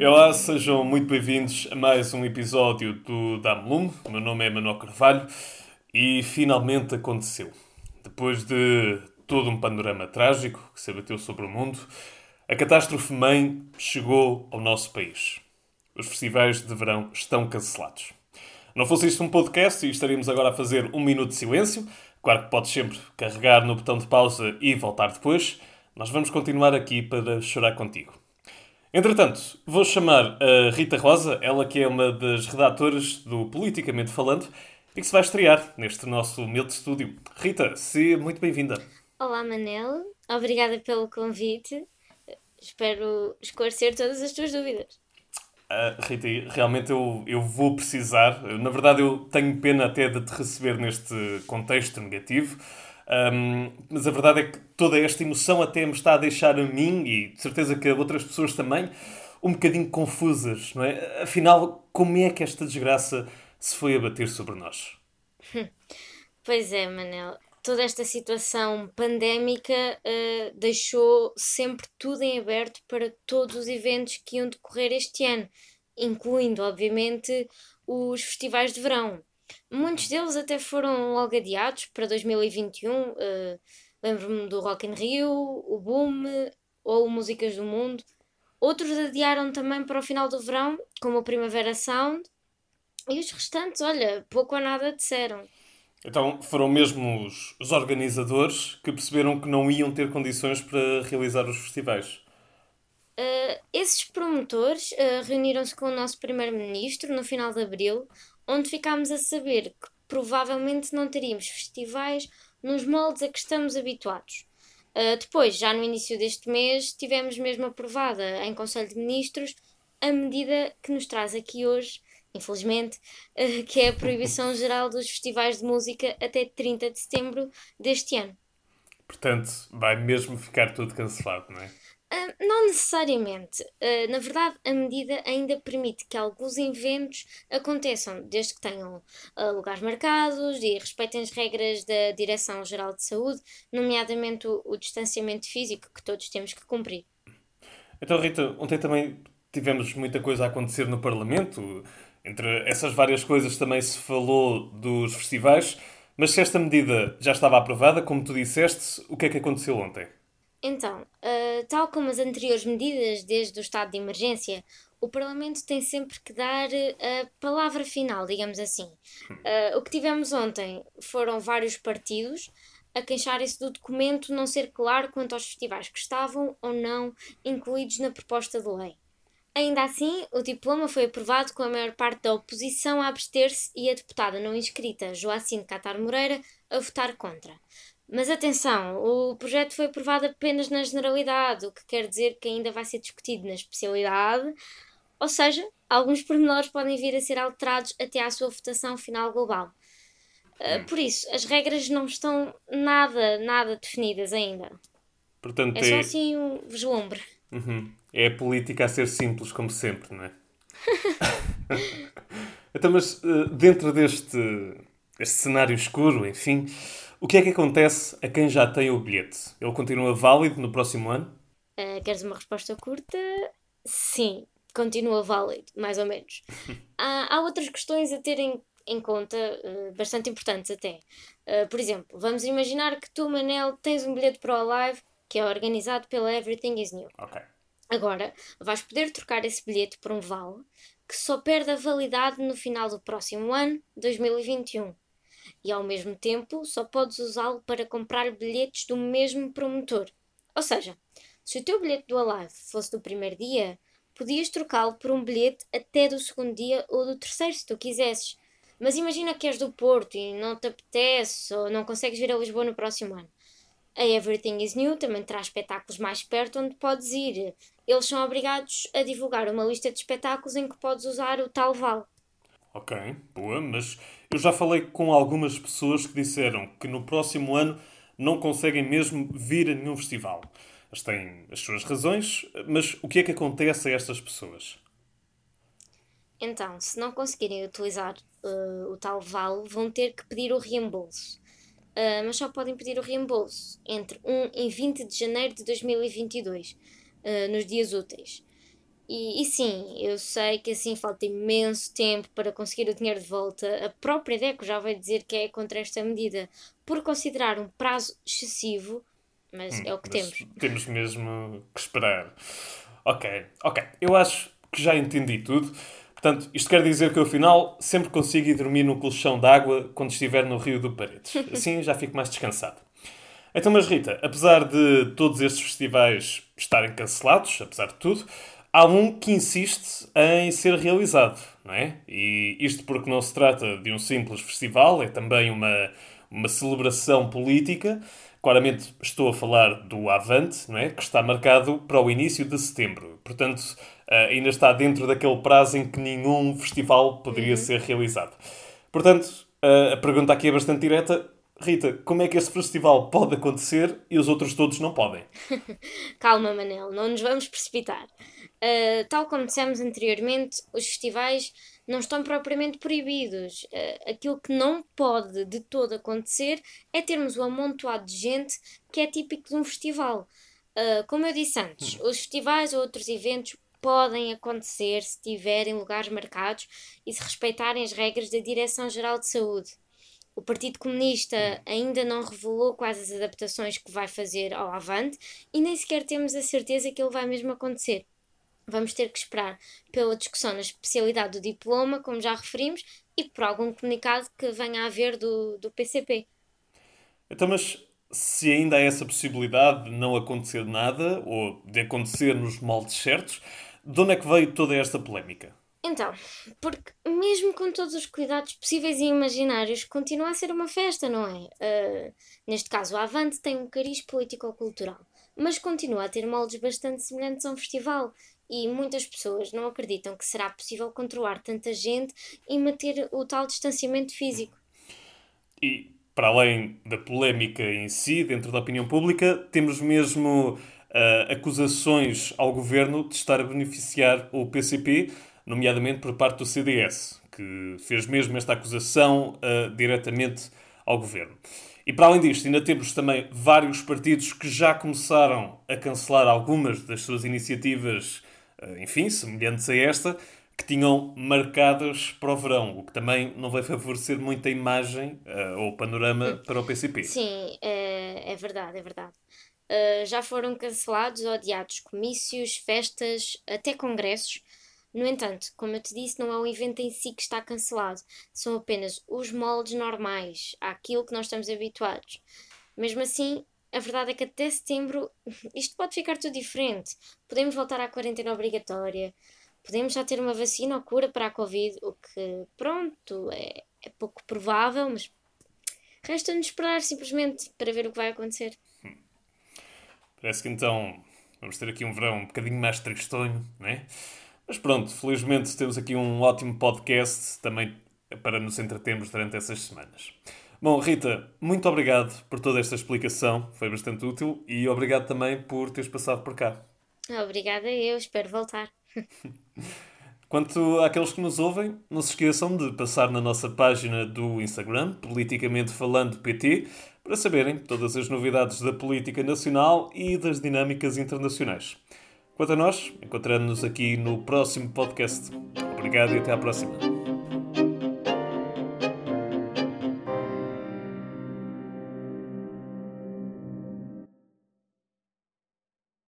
Olá, sejam muito bem-vindos a mais um episódio do Dame Lume. O meu nome é Manuel Carvalho e finalmente aconteceu. Depois de todo um panorama trágico que se abateu sobre o mundo, a catástrofe mãe chegou ao nosso país. Os festivais de verão estão cancelados. Não fosse isto um podcast e estaríamos agora a fazer um minuto de silêncio. Claro que podes sempre carregar no botão de pausa e voltar depois. Nós vamos continuar aqui para chorar contigo. Entretanto, vou chamar a Rita Rosa, ela que é uma das redatoras do Politicamente Falando e que se vai estrear neste nosso humilde estúdio. Rita, seja muito bem-vinda. Olá, Manel. Obrigada pelo convite. Espero esclarecer todas as tuas dúvidas. Uh, Rita, realmente eu, eu vou precisar. Na verdade, eu tenho pena até de te receber neste contexto negativo. Um, mas a verdade é que toda esta emoção até me está a deixar a mim e de certeza que a outras pessoas também um bocadinho confusas, não é? Afinal, como é que esta desgraça se foi abater sobre nós? Pois é, Manel. Toda esta situação pandémica uh, deixou sempre tudo em aberto para todos os eventos que iam decorrer este ano, incluindo, obviamente, os festivais de verão. Muitos deles até foram logo adiados para 2021. Uh, eh, Lembro-me do Rock in Rio, o Boom ou Músicas do Mundo. Outros adiaram também para o final do verão, como o Primavera Sound. E os restantes, olha, pouco ou nada disseram. Então foram mesmo os, os organizadores que perceberam que não iam ter condições para realizar os festivais. Uh, esses promotores uh, reuniram-se com o nosso primeiro-ministro no final de abril, onde ficámos a saber que provavelmente não teríamos festivais nos moldes a que estamos habituados. Uh, depois, já no início deste mês, tivemos mesmo aprovada em Conselho de Ministros a medida que nos traz aqui hoje, infelizmente, uh, que é a proibição geral dos festivais de música até 30 de setembro deste ano. Portanto, vai mesmo ficar tudo cancelado, não é? Não necessariamente. Uh, na verdade, a medida ainda permite que alguns eventos aconteçam, desde que tenham uh, lugares marcados e respeitem as regras da Direção-Geral de Saúde, nomeadamente o, o, distanciamento físico que todos temos que cumprir. Então, Rita, ontem também tivemos muita coisa a acontecer no Parlamento. Entre essas várias coisas também se falou dos festivais. Mas se esta medida já estava aprovada, como tu disseste, o que é que aconteceu ontem? Então, uh, tal como as anteriores medidas desde o estado de emergência, o Parlamento tem sempre que dar a palavra final, digamos assim. Uh, o que tivemos ontem foram vários partidos a queixarem-se do documento não ser claro quanto aos festivais que estavam ou não incluídos na proposta de lei. Ainda assim, o diploma foi aprovado com a maior parte da oposição a abster-se e a deputada não inscrita, Joacine Catar Moreira, a votar contra. Mas atenção, o projeto foi aprovado apenas na generalidade, o que quer dizer que ainda vai ser discutido na especialidade, ou seja, alguns pormenores podem vir a ser alterados até à sua votação final global. Uh, por isso, as regras não estão nada, nada definidas ainda. Portanto, é, é... só assim um vislumbre. Uhum. É a política a ser simples, como sempre, não é? então, mas uh, dentro deste, deste cenário escuro, enfim, o que é que acontece a quem já tem o bilhete? Ele continua válido no próximo ano? Uh, queres uma resposta curta? Sim, continua válido, mais ou menos. há, há outras questões a terem em conta, uh, bastante importantes até. Uh, por exemplo, vamos imaginar que tu, Manel, tens um bilhete para o Live que é organizado pela Everything is New. Ok. Agora, vais poder trocar esse bilhete por um vale que só perde a validade no final do próximo ano, 2021 e ao mesmo tempo só podes usá-lo para comprar bilhetes do mesmo promotor. Ou seja, se o teu bilhete do Alive fosse do primeiro dia, podias trocá-lo por um bilhete até do segundo dia ou do terceiro, se tu quisesses. Mas imagina que és do Porto e não te apetece ou não consegues vir a Lisboa no próximo ano. A Everything is New também traz espetáculos mais perto onde podes ir. Eles são obrigados a divulgar uma lista de espetáculos em que podes usar o tal vale. Ok, boa, mas eu já falei com algumas pessoas que disseram que no próximo ano não conseguem mesmo vir a nenhum festival. Elas têm as suas razões, mas o que é que acontece a estas pessoas? Então, se não conseguirem utilizar uh, o tal vale, vão ter que pedir o reembolso. Uh, mas só podem pedir o reembolso entre 1 e 20 de janeiro de 2022, uh, nos dias úteis. E, e, sim, eu sei que assim falta imenso tempo para conseguir o dinheiro de volta. A própria DECO já vai dizer que é contra esta medida por considerar um prazo excessivo, mas hum, é o que temos. Temos mesmo que esperar. Ok, ok. Eu acho que já entendi tudo. Portanto, isto quer dizer que eu, afinal, sempre consigo ir dormir no colchão d'água quando estiver no Rio do Paredes. Assim já fico mais descansado. Então, mas Rita, apesar de todos estes festivais estarem cancelados, apesar de tudo, há um que insiste em ser realizado, não é? E isto porque não se trata de um simples festival, é também uma, uma celebração política. Claramente estou a falar do Avante, não é? Que está marcado para o início de setembro. Portanto, uh, ainda está dentro daquele prazo em que nenhum festival poderia uhum. ser realizado. Portanto, uh, a pergunta aqui é bastante direta. Rita, como é que esse festival pode acontecer e os outros todos não podem? Calma, Manel, não nos vamos precipitar. Uh, tal como dissemos anteriormente, os festivais não estão propriamente proibidos. Uh, aquilo que não pode de todo acontecer é termos o um amontoado de gente que é típico de um festival. Uh, como eu disse antes, hum. os festivais ou outros eventos podem acontecer se tiverem lugares marcados e se respeitarem as regras da Direção-Geral de Saúde. O Partido Comunista ainda não revelou quais as adaptações que vai fazer ao Avante e nem sequer temos a certeza que ele vai mesmo acontecer. Vamos ter que esperar pela discussão na especialidade do diploma, como já referimos, e por algum comunicado que venha a haver do, do PCP. Então, mas se ainda há essa possibilidade de não acontecer nada, ou de acontecer nos moldes certos, de onde é que veio toda esta polémica? Então, porque mesmo com todos os cuidados possíveis e imaginários, continua a ser uma festa, não é? Uh, neste caso, a Avante tem um cariz político-cultural, mas continua a ter moldes bastante semelhantes a um festival e muitas pessoas não acreditam que será possível controlar tanta gente e manter o tal distanciamento físico. E, para além da polémica em si, dentro da opinião pública, temos mesmo uh, acusações ao governo de estar a beneficiar o PCP, nomeadamente por parte do CDS, que fez mesmo esta acusação uh, diretamente ao governo. E para além disto, ainda temos também vários partidos que já começaram a cancelar algumas das suas iniciativas enfim, semelhantes a esta, que tinham marcadas para o verão, o que também não vai favorecer muito a imagem uh, ou o panorama hum. para o PCP. Sim, é, é verdade, é verdade. Uh, já foram cancelados ou adiados comícios, festas, até congressos. No entanto, como eu te disse, não é o evento em si que está cancelado, são apenas os moldes normais, àquilo que nós estamos habituados. Mesmo assim, a verdade é que até setembro isto pode ficar tudo diferente. Podemos voltar à quarentena obrigatória, podemos já ter uma vacina ou cura para a Covid, o que, pronto, é, é pouco provável, mas resta-nos esperar simplesmente para ver o que vai acontecer. Hum. Parece que então vamos ter aqui um verão um bocadinho mais tristonho, não é? Mas pronto, felizmente temos aqui um ótimo podcast também para nos entretermos durante essas semanas. Bom, Rita, muito obrigado por toda esta explicação, foi bastante útil e obrigado também por teres passado por cá. Obrigada eu, espero voltar. Quanto àqueles que nos ouvem, não se esqueçam de passar na nossa página do Instagram, Politicamente Falando PT, para saberem todas as novidades da política nacional e das dinâmicas internacionais. Quanto a nós, encontramos-nos aqui no próximo podcast. Obrigado e até à próxima.